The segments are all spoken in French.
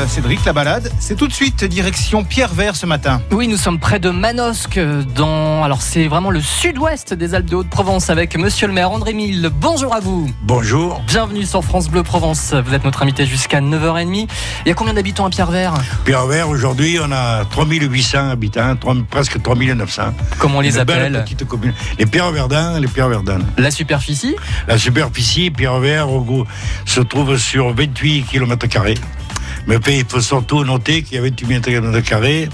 Euh, Cédric, la balade, c'est tout de suite direction Pierre Vert ce matin. Oui, nous sommes près de Manosque, dans. Alors, c'est vraiment le sud-ouest des Alpes de Haute-Provence avec monsieur le maire André Mille. Bonjour à vous. Bonjour. Bienvenue sur France Bleu Provence. Vous êtes notre invité jusqu'à 9h30. Il y a combien d'habitants à Pierre Vert? Pierre Vert, aujourd'hui, on a 3800 habitants, 3 presque 3900. Comment on les Une belle appelle? petite commune. Les Pierre Verdun, les Pierre Verdun. La superficie? La superficie, Pierre Vert, au goût, se trouve sur 28 km. Mais il faut surtout noter qu'il y a 28 km,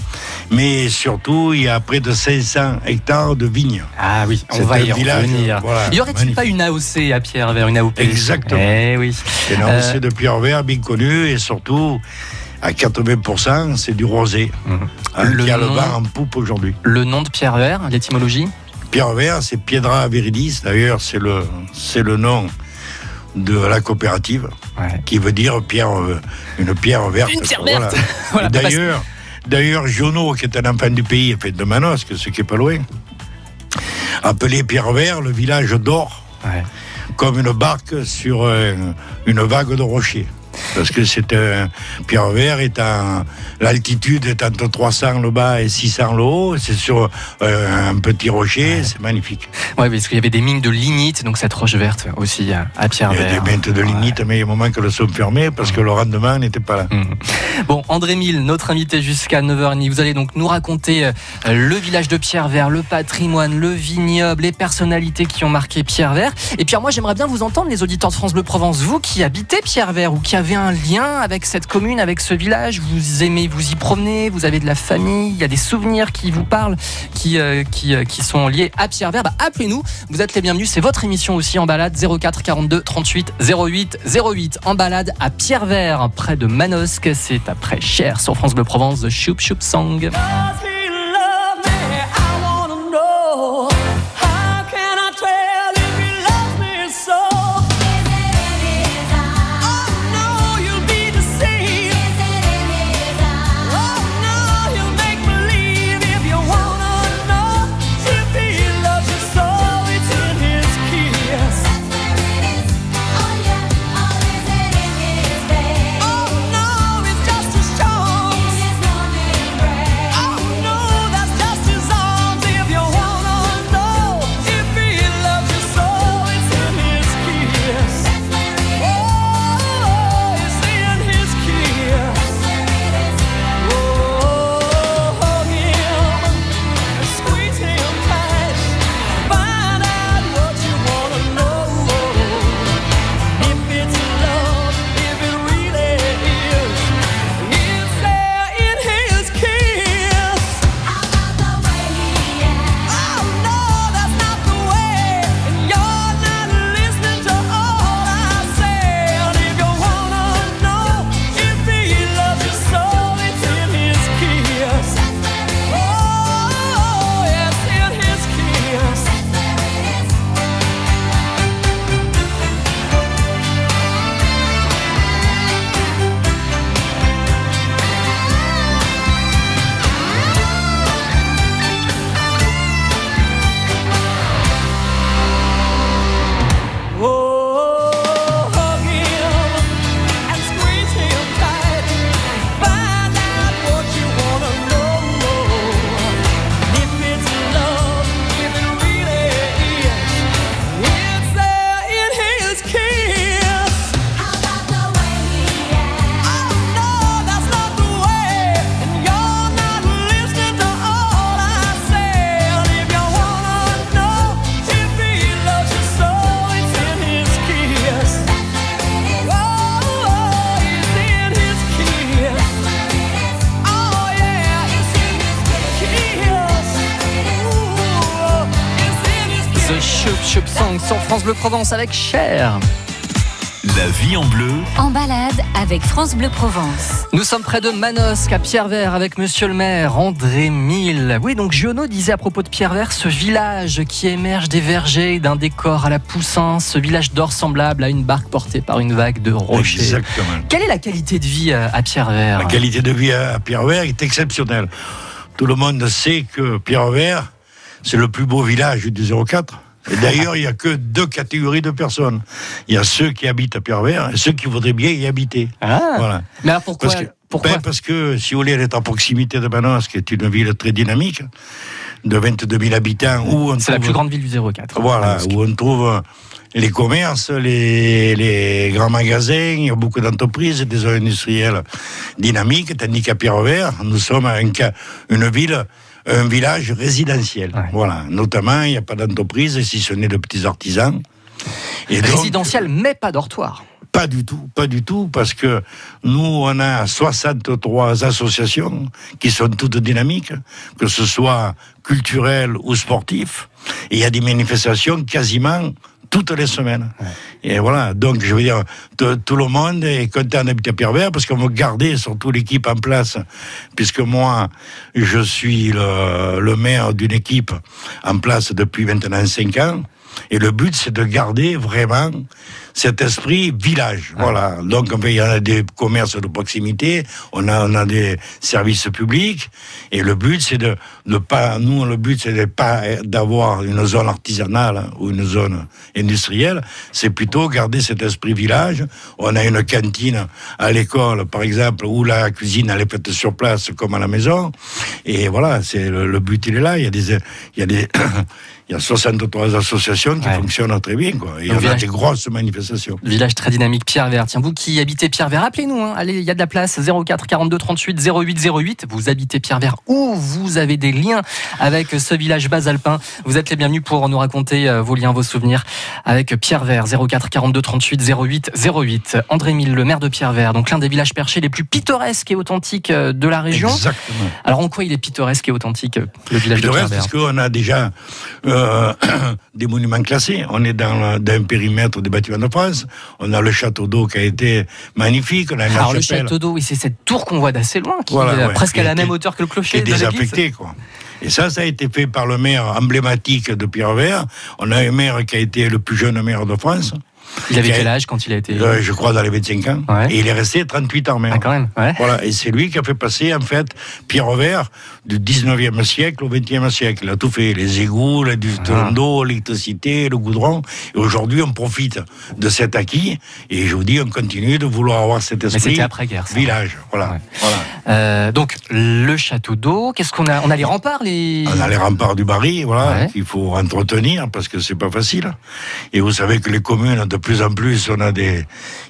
mais surtout, il y a près de 500 hectares de vignes. Ah oui, on va y village, revenir. voilà, y aurait-il magnifique. pas une AOC à Pierre Vert, une AOP Exactement. Eh oui. C'est une Euh, avancée de Pierre Vert bien connue et surtout, à 80%, c'est du rosé. Mhm. hein, Le qui a le vent en poupe aujourd'hui. Le nom de Pierre Vert, l'étymologie? Pierre Vert, c'est Piedra Viridis. D'ailleurs, c'est le, c'est le nom de la coopérative, Ouais. qui veut dire pierre, euh, une pierre verte. Une pierre verte. Voilà, D'ailleurs, d'ailleurs, Giono, qui est un enfant du pays, fait de Manosque, ce qui est pas loin, appelé Pierre Vert, le village d'or, Ouais. comme une barque sur euh, une vague de rochers. Parce que c'est un Pierre Vert est en l'altitude est entre 300 le bas et 600 le haut. C'est sur euh, un petit rocher, c'est magnifique. Ouais, parce qu'il y avait des mines de lignite, donc cette roche verte aussi à, à Pierre Il y a Vert. des mètres de lignite, mais il y a un moment que le sont fermés parce que le rendement n'était pas là. Mhm. Bon, André Mille, notre invité jusqu'à 9h30. Vous allez donc nous raconter euh, le village de Pierre-Vert, le patrimoine, le vignoble, les personnalités qui ont marqué Pierre-Vert. Et puis moi, j'aimerais bien vous entendre, les auditeurs de France Bleu Provence, vous qui habitez Pierre-Vert ou qui avez un lien avec cette commune, avec ce village, vous aimez vous y promener, vous avez de la famille, il y a des souvenirs qui vous parlent, qui, euh, euh, sont liés à Pierre-Vert. Bah, appelez-nous, vous êtes les bienvenus. C'est votre émission aussi en balade 04 42 38 08 08 en balade à Pierre-Vert, près de Manosque. C'est après Cher sur France Bleu Provence, The Choup Choup Song. The kiss. Choup Choup Song sur France Bleu Provence avec Cher. La vie en bleu, En balade avec France Bleu Provence. Nous sommes près de Manosque, à Pierre-Vert, avec monsieur le maire André Mille. Oui, donc Giono disait à propos de Pierre-Vert, ce village qui émerge des vergers, d'un décor à la Poussin, ce village d'or semblable à une barque portée par une vague de rochers. Exactement. Quelle est la qualité de vie à à Pierre-Vert? La qualité de vie à Pierre Vert est exceptionnelle. Tout le monde sait que Pierre Vert, c'est le plus beau village du 04. Et d'ailleurs, il n'y a que deux catégories de personnes. Il y a ceux qui habitent à Pierre-Vert et ceux qui voudraient bien y habiter. Ah. Voilà. Mais alors pourquoi Parce que, pourquoi ben, parce que, si vous voulez, elle est à proximité de Manos, qui est une ville très dynamique, de 22 000 habitants, où on C'est la plus grande ville du 04. Voilà, où on trouve les commerces, les, les grands magasins, il y a beaucoup d'entreprises, des zones industrielles dynamiques, tandis qu'à Pierre-Vert, nous sommes un une ville, un village résidentiel. Ouais. Voilà, notamment, il n'y a pas d'entreprise, si ce n'est de petits artisans. Et donc, Résidentiel, mais pas dortoir. pas du tout, pas du tout, parce que nous, on a 63 associations qui sont toutes dynamiques, que ce soit culturelles ou sportives, et il y a des manifestations quasiment toutes les semaines. Et voilà, donc je veux dire, tout le monde est content d'habiter à Pierre-Vert parce qu'on veut garder surtout l'équipe en place, puisque moi, je suis le, le maire d'une équipe en place depuis maintenant 5 ans. Et le but, c'est de garder vraiment cet esprit village. Voilà. Donc, il y en a des commerces de proximité, on a, on a des services publics, et le but, c'est de ne pas, nous, le but, c'est de pas d'avoir une zone artisanale hein, ou une zone industrielle, c'est plutôt garder cet esprit village. On a une cantine à l'école, par exemple, où la cuisine, elle est faite sur place, comme à la maison. Et voilà, c'est le, le but, il est là. Il y a des, il y a des, il y a 63 associations qui Ouais. fonctionnent très bien, quoi. Il y en a des grosses manifestations. Village très dynamique, Pierre-Vert. Tiens, vous qui habitez Pierre-Vert, appelez-nous. hein. Allez, il y a de la place. 04 42 38 08 08. Vous habitez Pierre-Vert ou vous avez des liens avec ce village basalpin. Vous êtes les bienvenus pour nous raconter euh, vos liens, vos souvenirs avec Pierre-Vert. 04 42 38 08 08. André Mille, le maire de Pierre-Vert, donc l'un des villages perchés les plus pittoresques et authentiques euh, de la région. Exactement. Alors en quoi il est pittoresque et authentique, euh, le village de reste, Pierre-Vert parce qu'on a déjà euh, des monuments classés. On est dans, dans un périmètre des bâtiments France. On a le château d'eau qui a été magnifique. On a Alors le château d'eau, oui, c'est cette tour qu'on voit d'assez loin, qui Voilà, est ouais, presque qui à la même hauteur que le qui clocher est de l'église. désaffecté. Quoi. Et ça, ça a été fait par le maire emblématique de Pierre-Vert. On a un maire qui a été le plus jeune maire de France. Il avait quel âge quand il a été Euh, je crois dans les 25 ans. Ouais. Et il est resté 38 ans. Ah, quand même, ouais. Voilà, et c'est lui qui a fait passer, en fait, Pierre-Vert du 19e siècle au 20e siècle. Il a tout fait, les égouts, la Ah. d'eau, l'électricité, le goudron. Et aujourd'hui, on profite de cet acquis. Et je vous dis, on continue de vouloir avoir cet Mais esprit c'était après-guerre. village. Voilà. Ouais. voilà. Euh, donc le château d'eau, qu'est-ce qu'on a? On a les remparts, les. On a les remparts du Barry, voilà, qu'il faut entretenir parce que c'est pas facile. Et vous savez que les communes, de plus en plus, on a des,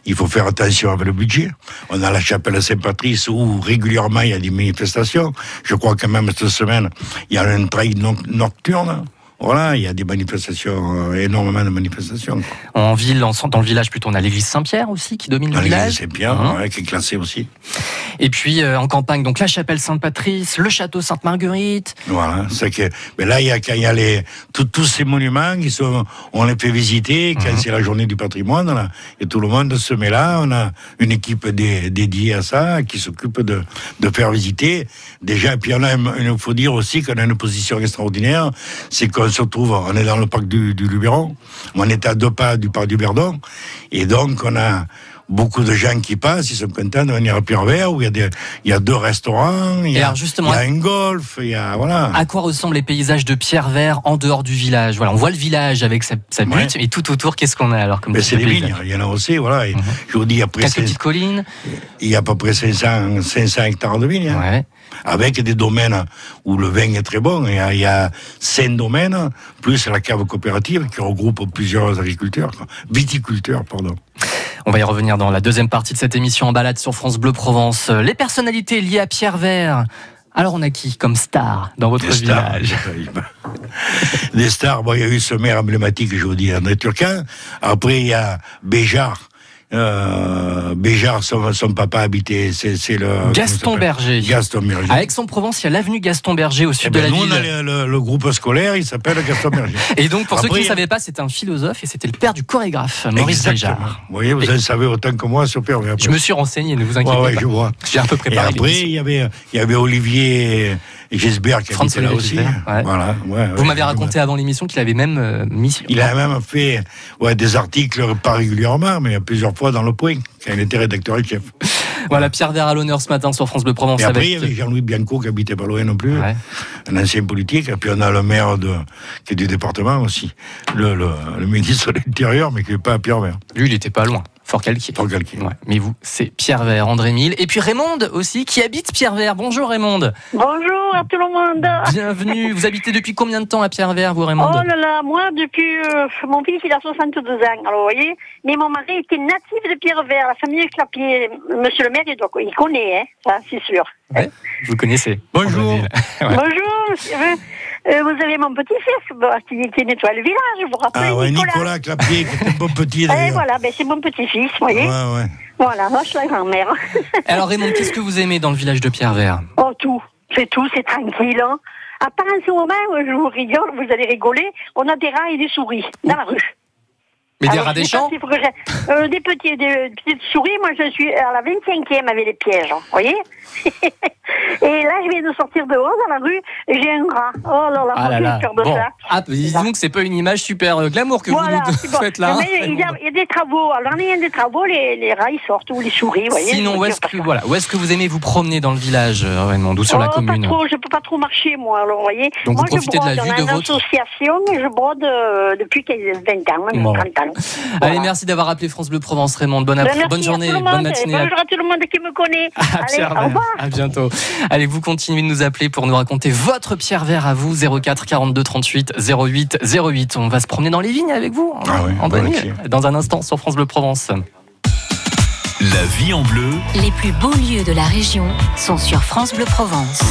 il faut faire attention avec le budget. On a la chapelle Saint-Patrice où régulièrement il y a des manifestations. Je crois que même cette semaine, il y a un trail no- nocturne. Voilà, il y a des manifestations, euh, énormément de manifestations. En ville, en- dans le village plutôt, on a l'église Saint-Pierre aussi qui domine Dans le l'église village. Saint-Pierre, Hein. ouais, qui est classée aussi. Et puis euh, en campagne, donc la chapelle Sainte-Patrice, le château Sainte-Marguerite. Voilà, c'est que, mais là, il y a, quand il y a les, tout- tous ces monuments qui sont, on les fait visiter quand c'est la journée du patrimoine, là, et tout le monde se met là. On a une équipe dé- dédiée à ça, qui s'occupe de, de faire visiter. Déjà, et puis on a, il faut dire aussi qu'on a une position extraordinaire, c'est qu'on se trouve, on est dans le parc du, du Luberon, on est à deux pas du parc du Verdon, et donc on a, Beaucoup de gens qui passent, ils sont contents de venir à Pierre-Vert, où il y a des, il y a deux restaurants, il y a, alors, justement, il y a un golf, il y a, voilà. À quoi ressemblent les paysages de Pierre-Vert en dehors du village? Voilà, on voit le village avec sa, sa butte, Ouais. et tout autour, qu'est-ce qu'on a alors comme Mais c'est des paysage vignes, il y en a aussi, voilà. Et Mhm. Je vous dis, après, Quelques petites collines. il y a à peu près 500, 500 hectares de vignes, hein, Ouais. Avec des domaines où le vin est très bon. Il y a, il y a cinq domaines, plus la cave coopérative qui regroupe plusieurs agriculteurs, viticulteurs, pardon. On va y revenir dans la deuxième partie de cette émission en balade sur France Bleu Provence. Les personnalités liées à Pierre Vert. Alors on a qui comme star dans votre Des stars. village? Des stars, bon, il y a eu ce maire emblématique, je vous dis, André Turquin. Après, il y a Béjar. Euh, Béjar, son, son papa habitait, c'est le... Gaston Berger. Gaston Berger. À Aix-en-Provence, il y a l'avenue Gaston Berger au Eh sud ben, de la nous, on a ville. le, groupe scolaire, il s'appelle Gaston Berger. Et donc, pour ceux qui Après, ne savaient pas, c'était un philosophe et c'était le père du chorégraphe, Maurice. Béjart. Vous voyez, vous en savez autant que moi sur Pierre. Je me suis renseigné, ne vous inquiétez Ouais, ouais, pas. je vois. J'ai un peu Et préparé après, l'émission. il y avait, il y avait Olivier Gisbert qui François habitait là aussi. Ouais. Voilà. ouais, Vous ouais. m'avez raconté avant l'émission qu'il avait même euh, mis. Il a même fait ouais, des articles, pas régulièrement, mais plusieurs fois dans le point, quand il était rédacteur en chef. Voilà, Pierre Vert à l'honneur ce matin sur France Bleu Provence. Et après, il y avait Jean-Louis Bianco qui habitait pas loin non plus, Ouais. un ancien politique. Et puis on a le maire de, qui est du département aussi, le, le, le ministre de l'Intérieur, mais qui n'est pas à Pierre-Vert. Lui, il était pas loin. Fort calquier. Fort calquier. Ouais. Mais vous, c'est Pierre Vert, André Mille. Et puis Raymond aussi, qui habite Pierre Vert. Bonjour Raymond. Bonjour à tout le monde. Bienvenue. vous habitez depuis combien de temps à Pierre Vert, vous Raymond Oh là là, moi, depuis. euh, mon fils, il a 62 ans, alors vous voyez. Mais mon mari était natif de Pierre-Vert, la famille Clapier. Monsieur le maire, il, doit, il connaît, hein, ça, c'est sûr. Vous connaissez. Bonjour. Ouais. Bonjour, monsieur. Euh, vous avez mon petit-fils, bon, qui, qui nettoie le village, vous vous rappelez Ah ouais, Nicolas. Nicolas Clapier, qui était bon petit Et d'ailleurs. voilà, ben, c'est mon petit-fils, vous voyez. Ouais, ouais. Voilà, moi, je suis la grand-mère. Alors Raymond, qu'est-ce que vous aimez dans le village de Pierre Vert oh, tout. C'est tout, c'est tranquille. Hein. À part en ce moment où je vous rigole, vous allez rigoler, on a des rats et des souris dans la rue. Mais des rats des champs euh, Des petits, des petites souris, moi je suis à la 25e avec les pièges, vous voyez Et là, je viens de sortir dehors dans la rue, et j'ai un rat. Oh là là, Ah là peur de Bon, ça. ah, disons que c'est pas une image super euh, glamour que Voilà, vous c'est nous bon. faites là. hein, Mais il y, a, Raymond. il y a des travaux. Alors, il y a des travaux, les, les rats ils sortent, ou les souris, vous voyez. Sinon, où est-ce que voilà, où est-ce que vous aimez vous promener dans le village, euh, Raymond, ou sur la Oh, commune Pas trop, je peux pas trop marcher, moi, alors, vous voyez. Donc, moi, vous profitez de la je vue brode de dans une votre- association, et je brode euh, depuis 15, 20 ans, Bon. 30 ans. Allez, merci d'avoir appelé France Bleu Provence, Raymond. Bonne, Ben, bonne journée, bonne matinée. Bonjour à tout le monde qui me connaît. à Allez, Pierre au Vert. revoir. À bientôt. Allez, vous continuez de nous appeler pour nous raconter votre Pierre Vert à vous. 04 42 38 08 08. On va se promener dans les vignes avec vous. Ah oui, Dans un instant sur France Bleu Provence. La vie en bleu, Les plus beaux lieux de la région sont sur France Bleu Provence.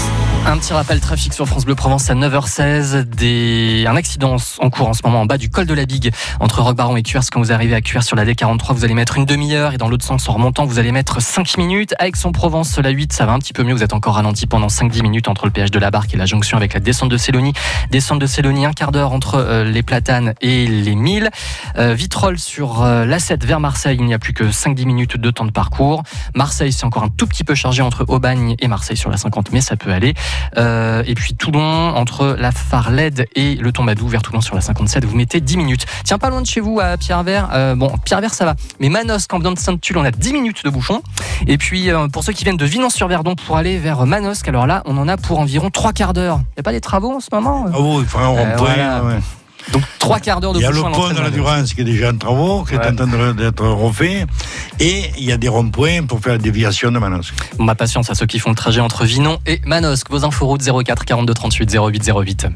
Un petit rappel trafic sur France Bleu Provence à 9h16. Des... Un accident en cours en ce moment en bas du col de la Bigue entre Roquebaron et Cuers. Quand vous arrivez à Cuers sur la D43, vous allez mettre une demi-heure et dans l'autre sens en remontant, vous allez mettre 5 minutes. Avec son Provence, la 8, ça va un petit peu mieux. Vous êtes encore ralenti pendant 5-10 minutes entre le péage de la Barque et la jonction avec la descente de Célonie. Descente de Célonie, un quart d'heure entre euh, les Platanes et les Milles. Euh, Vitrolles sur euh, l'A7 vers Marseille, il n'y a plus que 5-10 minutes de temps de parcours. Marseille, c'est encore un tout petit peu chargé entre Aubagne et Marseille sur la 50, mais ça peut aller. Euh, et puis Toulon, entre la Farlède et le Tombadou vers Toulon sur la 57, vous mettez 10 minutes. Tiens, pas loin de chez vous à Pierre-Vert. euh, bon, Pierre-Vert, ça va. Mais Manosque, en de Sainte-Tulle, on a 10 minutes de bouchon. Et puis, euh, pour ceux qui viennent de Vinon-sur-Verdon pour aller vers Manosque, alors là, on en a pour environ 3 quarts d'heure. Il n'y a pas des travaux en ce moment? Ah oui, voilà. ouais. Donc, 3 quarts d'heure de Il y a le pont de la. Durance qui est déjà en travaux, qui Ouais. est en train d'être refait. Et il y a des ronds-points pour faire la déviation de Manosque. Bon, ma patience à ceux qui font le trajet entre Vinon et Manosque. Vos infos routes 04 42 38 08 08.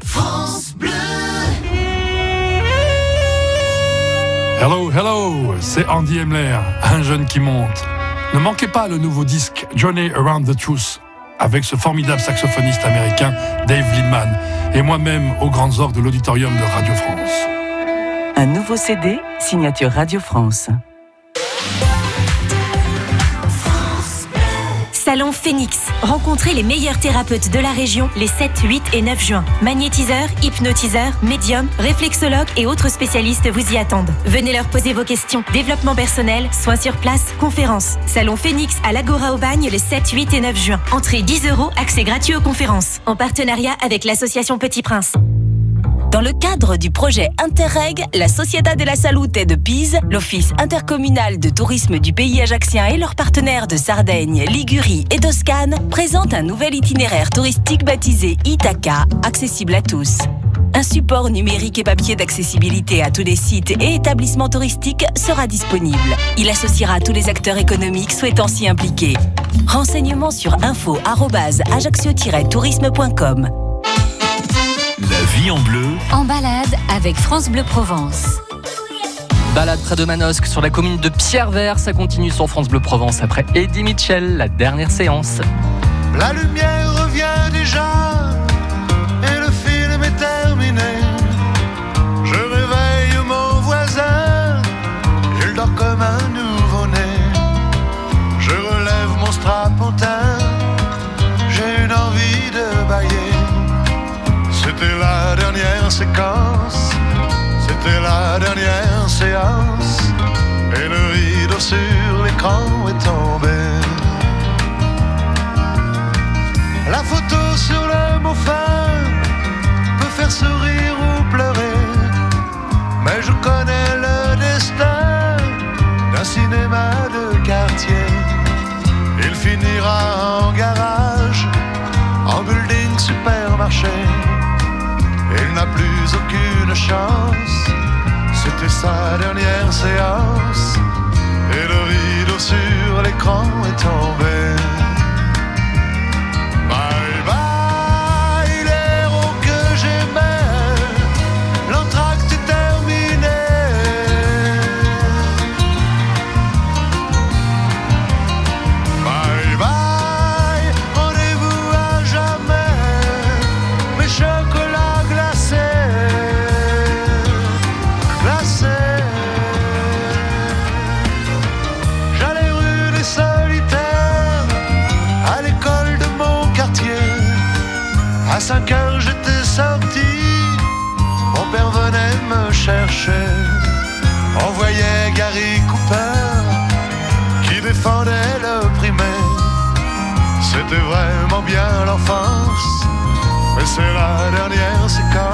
Hello, hello, c'est Andy Emler, un jeune qui monte. Ne manquez pas le nouveau disque Journey Around the Truth avec ce formidable saxophoniste américain Dave Lindman et moi-même aux grandes orgues de l'auditorium de Radio France. Un nouveau CD, signature Radio France. Salon Phoenix. Rencontrez les meilleurs thérapeutes de la région les 7, 8 et 9 juin. Magnétiseurs, hypnotiseurs, médiums, réflexologues et autres spécialistes vous y attendent. Venez leur poser vos questions. Développement personnel, soins sur place, conférences. Salon Phoenix à l'Agora au Bagne les 7, 8 et 9 juin. Entrée 10 euros, accès gratuit aux conférences. En partenariat avec l'association Petit Prince. Dans le cadre du projet Interreg, la Sociedad de la Salute de Pise, l'Office intercommunal de tourisme du pays ajaxien et leurs partenaires de Sardaigne, Ligurie et Toscane présentent un nouvel itinéraire touristique baptisé Ithaca, accessible à tous. Un support numérique et papier d'accessibilité à tous les sites et établissements touristiques sera disponible. Il associera tous les acteurs économiques souhaitant s'y impliquer. Renseignements sur info-ajaccio-tourisme.com. vie en bleu, En balade avec France Bleu Provence. Balade près de Manosque sur la commune de Pierre-Vert. Ça continue sur France Bleu Provence après Eddie Mitchell, la dernière séance. La lumière revient déjà et le film est terminé. Je réveille mon voisin, il dort comme un c'était la dernière séance, et le rideau sur l'écran est tombé. La photo sur le mot fin peut faire sourire ou pleurer. Mais je connais le destin d'un cinéma de quartier. Il finira en garage, en building supermarché. Il n'a plus aucune chance, c'était sa dernière séance, et le rideau sur l'écran est tombé. Dernière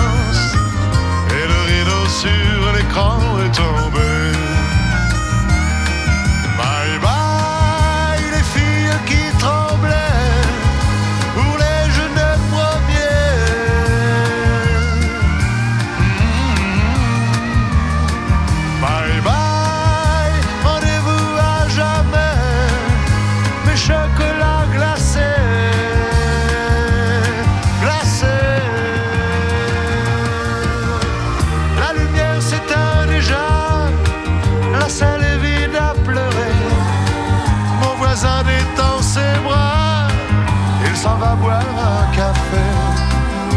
va boire un café.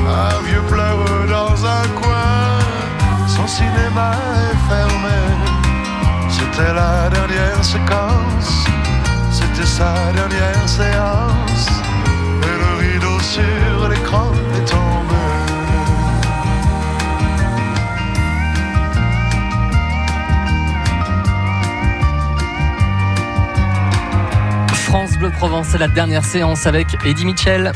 Un vieux pleure dans un coin, son cinéma est fermé. C'était la dernière séquence, c'était sa dernière séance. France Bleu Provence, c'est la dernière séance avec Eddie Mitchell.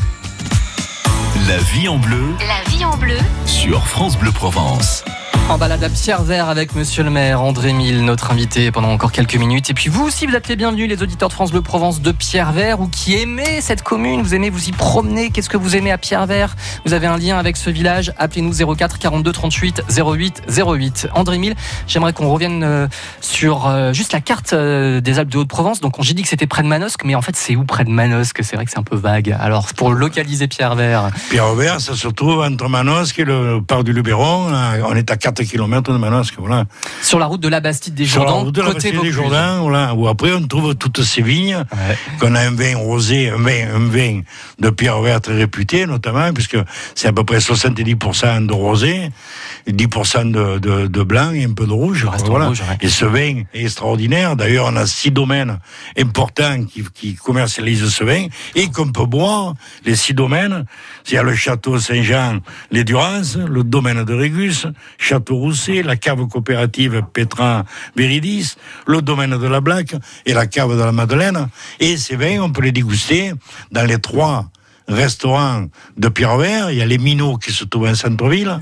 La vie en bleu La vie en bleu. sur France Bleu Provence. En balade à Pierre Vert avec monsieur le maire André Mille, notre invité pendant encore quelques minutes. Et puis vous aussi, vous êtes les bienvenus, les auditeurs de France Bleu Provence de Pierre Vert ou qui aimez cette commune, vous aimez vous y promener. Qu'est-ce que vous aimez à Pierre Vert? Vous avez un lien avec ce village Appelez-nous 04 42 38 08 08. André Mille, j'aimerais qu'on revienne euh, sur euh, juste la carte euh, des Alpes de Haute-Provence. Donc j'ai dit que c'était près de Manosque, mais en fait c'est où près de Manosque? C'est vrai que c'est un peu vague. Alors pour localiser Pierre Vert, Pierre Vert, ça se trouve entre Manosque et le parc du Luberon. On est à 4 km de Manosque, voilà. sur la route de la Bastide des Sur la Jourdains, route de la côté Bastille des Vaucluse. Jourdains, voilà, où après on trouve toutes ces vignes, qu'on a un vin rosé, un vin, un vin de Pierre Vert très réputé, notamment, puisque c'est à peu près 70% de rosé, 10% de, de, de blanc et un peu de rouge. Voilà. rouge, ouais. Et ce vin est extraordinaire. D'ailleurs, on a six domaines importants qui, qui commercialisent ce vin et qu'on peut boire. Les six domaines, il y a le château Saint-Jean, les Durances, le domaine de Régus, Château Rousset, la cave coopérative Pétrin Véridis, le domaine de la Blaque et la cave de la Madeleine. Et ces vins, on peut les déguster dans les trois restaurants de Pierre-Vert. Il y a les Minots qui se trouvent en centre-ville.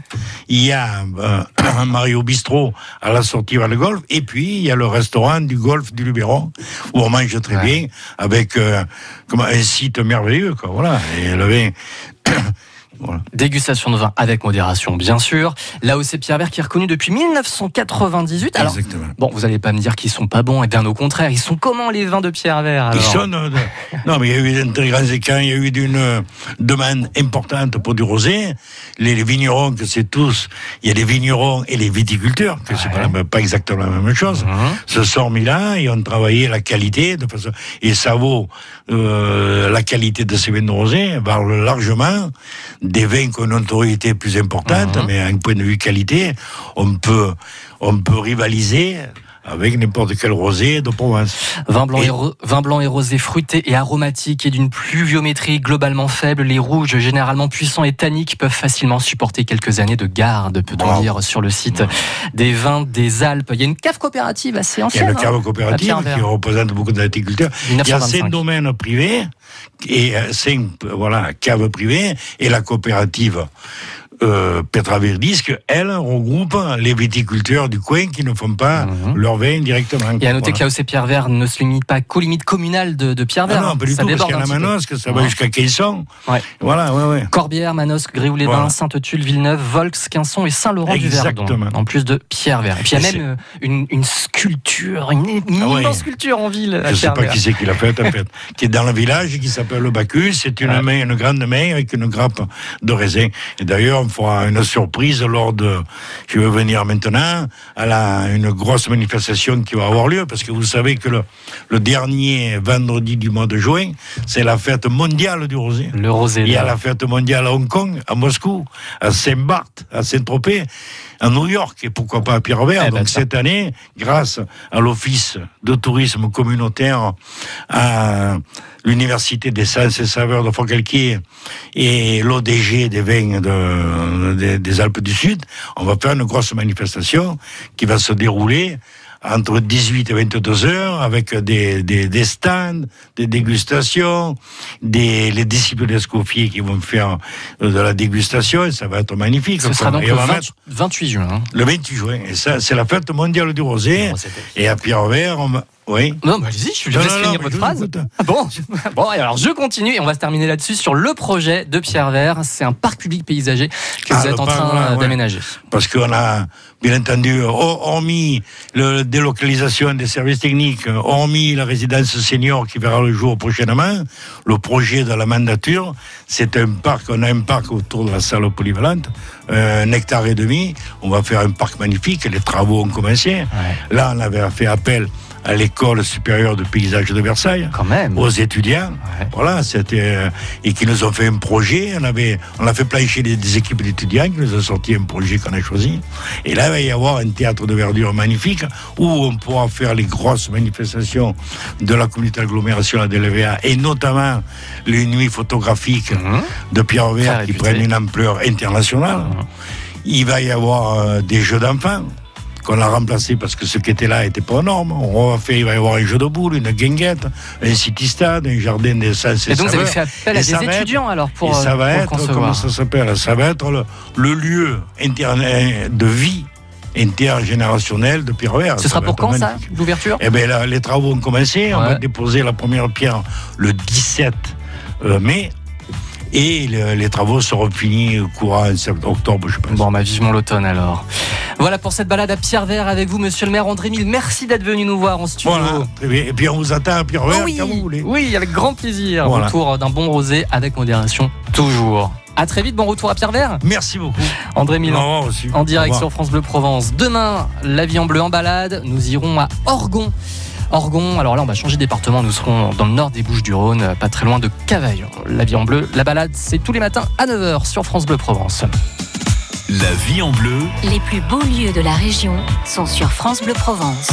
Il y a euh, un Mario Bistrot à la sortie vers le golf. Et puis, il y a le restaurant du golf du Luberon où on mange très bien avec euh, un site merveilleux. Quoi, voilà. Et le vin. voilà. Dégustation de vin avec modération, bien sûr. Là c'est Pierre Vert qui est reconnu depuis 1998. Alors, Exactement. bon, vous allez pas me dire qu'ils sont pas bons, et bien au contraire, ils sont comment les vins de Pierre Vert Ils sont, euh, Non, mais il y a eu très grands il y a eu une euh, demande importante pour du rosé. Les, les vignerons, que c'est tous, il y a les vignerons et les viticulteurs, que c'est pas, exactement la même chose, Mhm. se sont mis là et ont travaillé la qualité de façon. Et ça vaut euh, la qualité de ces vins de rosé, largement des vins qui ont une autorité plus importante, Mhm. mais à un point de vue qualité, on peut, on peut rivaliser avec n'importe quel rosé de Provence. Vin blanc, et... Et- ro- vin blanc et rosé fruité et aromatique et d'une pluviométrie globalement faible. Les rouges, généralement puissants et tanniques, peuvent facilement supporter quelques années de garde, peut-on Bravo. dire, sur le site des vins des Alpes. Il y a une cave coopérative assez Il y a ancienne. le cave hein, coopérative qui représente beaucoup d'agriculteurs. Il y a 1925. cinq domaines privés et euh, cinq voilà, caves privées et la coopérative euh, Petra Verdisque, elle, regroupe les viticulteurs du coin qui ne font pas leur vin directement. Et à noter que là aussi Pierre Vert ne se limite pas qu'aux limites communales de, de Pierre Ah Vert. non, pas du ça tout, parce qu'il y a peu. Manosque, ça va jusqu'à Quaisson. Ouais. Voilà, ouais, ouais. Corbière, Manosque, Gréoux-les-Bains, Voilà. Sainte-Tulle, Villeneuve, Volx, Quinson et Saint-Laurent-du-Verdon. Exactement. En plus de Pierre Vert. Et puis il y a même euh, une, une sculpture, une, une Ah ouais. immense sculpture en ville à Je sais Pierre pas qui c'est qui l'a fait, en fait, qui est dans le village et qui s'appelle le Bacchus. C'est une main, une grande main avec une grappe de raisin. Et d'ailleurs, on fera une surprise lors de, je vais venir maintenant, à la, une grosse manifestation qui va avoir lieu, parce que vous savez que le, le dernier vendredi du mois de juin, c'est la fête mondiale du rosé. Le rosé. Il y a la fête mondiale à Hong Kong, à Moscou, à Saint-Barth, à Saint-Tropez, à New York et pourquoi pas à Pierre-Vert. Eh ben, Donc ça. cette année, grâce à l'Office de tourisme communautaire, à l'Université des sciences et saveurs de Forcalquier et l'ODG des vins de- des- des Alpes du Sud, on va faire une grosse manifestation qui va se dérouler entre 18 et 22 heures avec des, des, des stands, des dégustations, des, les disciples d'Escoffier qui vont faire euh, de la dégustation et ça va être magnifique. Ce sera donc Et le on va 20 mettre 28 juin. hein. le 28 juin. Et ça, c'est la fête mondiale du rosé. Et à Pierre-Vert, on va... Oui. Non, bah allez-y, je Non, laisse finir votre mais phrase. vous. Ah bon, bon, et alors je continue et on va se terminer là-dessus sur le projet de Pierre Vert. C'est un parc public paysager que Ah, vous êtes le en train voilà, ouais. d'aménager. Parce qu'on a, bien entendu, hor- hormis la délocalisation des services techniques, hormis la résidence senior qui verra le jour prochainement, le projet de la mandature, c'est un parc, on a un parc autour de la salle polyvalente, un hectare et demi, on va faire un parc magnifique, les travaux ont commencé. Là, on avait fait appel à l'école supérieure de paysage de Versailles, Quand même. aux étudiants, voilà, c'était euh, et qui nous ont fait un projet. On avait, on a fait plancher des, des équipes d'étudiants qui nous ont sorti un projet qu'on a choisi. Et là, il va y avoir un théâtre de verdure magnifique où on pourra faire les grosses manifestations de la communauté d'agglomération de l'EVA et notamment les nuits photographiques de Pierre Vert qui réputé. prennent une ampleur internationale. Il va y avoir euh, des jeux d'enfants qu'on a remplacé parce que ce qui était là n'était pas aux normes. On va faire, il va y avoir un jeu de boules, une guinguette, un city stade, un jardin des sens Et donc vous avez saveurs. fait appel à Et des être- étudiants alors pour, et ça euh, va pour être, comment ça s'appelle? Ça va être le, le lieu inter- de vie intergénérationnel de Pierre. Ce sera pour quand ça, l'ouverture? Eh bien, les travaux ont commencé. On va déposer la première pierre le 17 euh, mai. Et le- les travaux seront finis au courant octobre, je pense. Bon, bah vivement l'automne alors. Voilà pour cette balade à Pierre Vert avec vous, monsieur le maire André Mille. Merci d'être venu nous voir en studio. Voilà. Et puis on vous attend à Pierre Vert oui, quand vous voulez. oui, avec grand plaisir. Voilà. Retour d'un bon rosé avec modération, toujours. À très vite, bon retour à Pierre Vert. Merci beaucoup. André Milan. En direct sur France Bleu Provence. Demain, la vie en bleu en balade. Nous irons à Orgon. Orgon, alors là on va changer de département, nous serons dans le nord des Bouches du Rhône, pas très loin de Cavaillon. La vie en bleu, la balade, c'est tous les matins à 9h sur France Bleu Provence. La vie en bleu. Les plus beaux lieux de la région sont sur France Bleu Provence.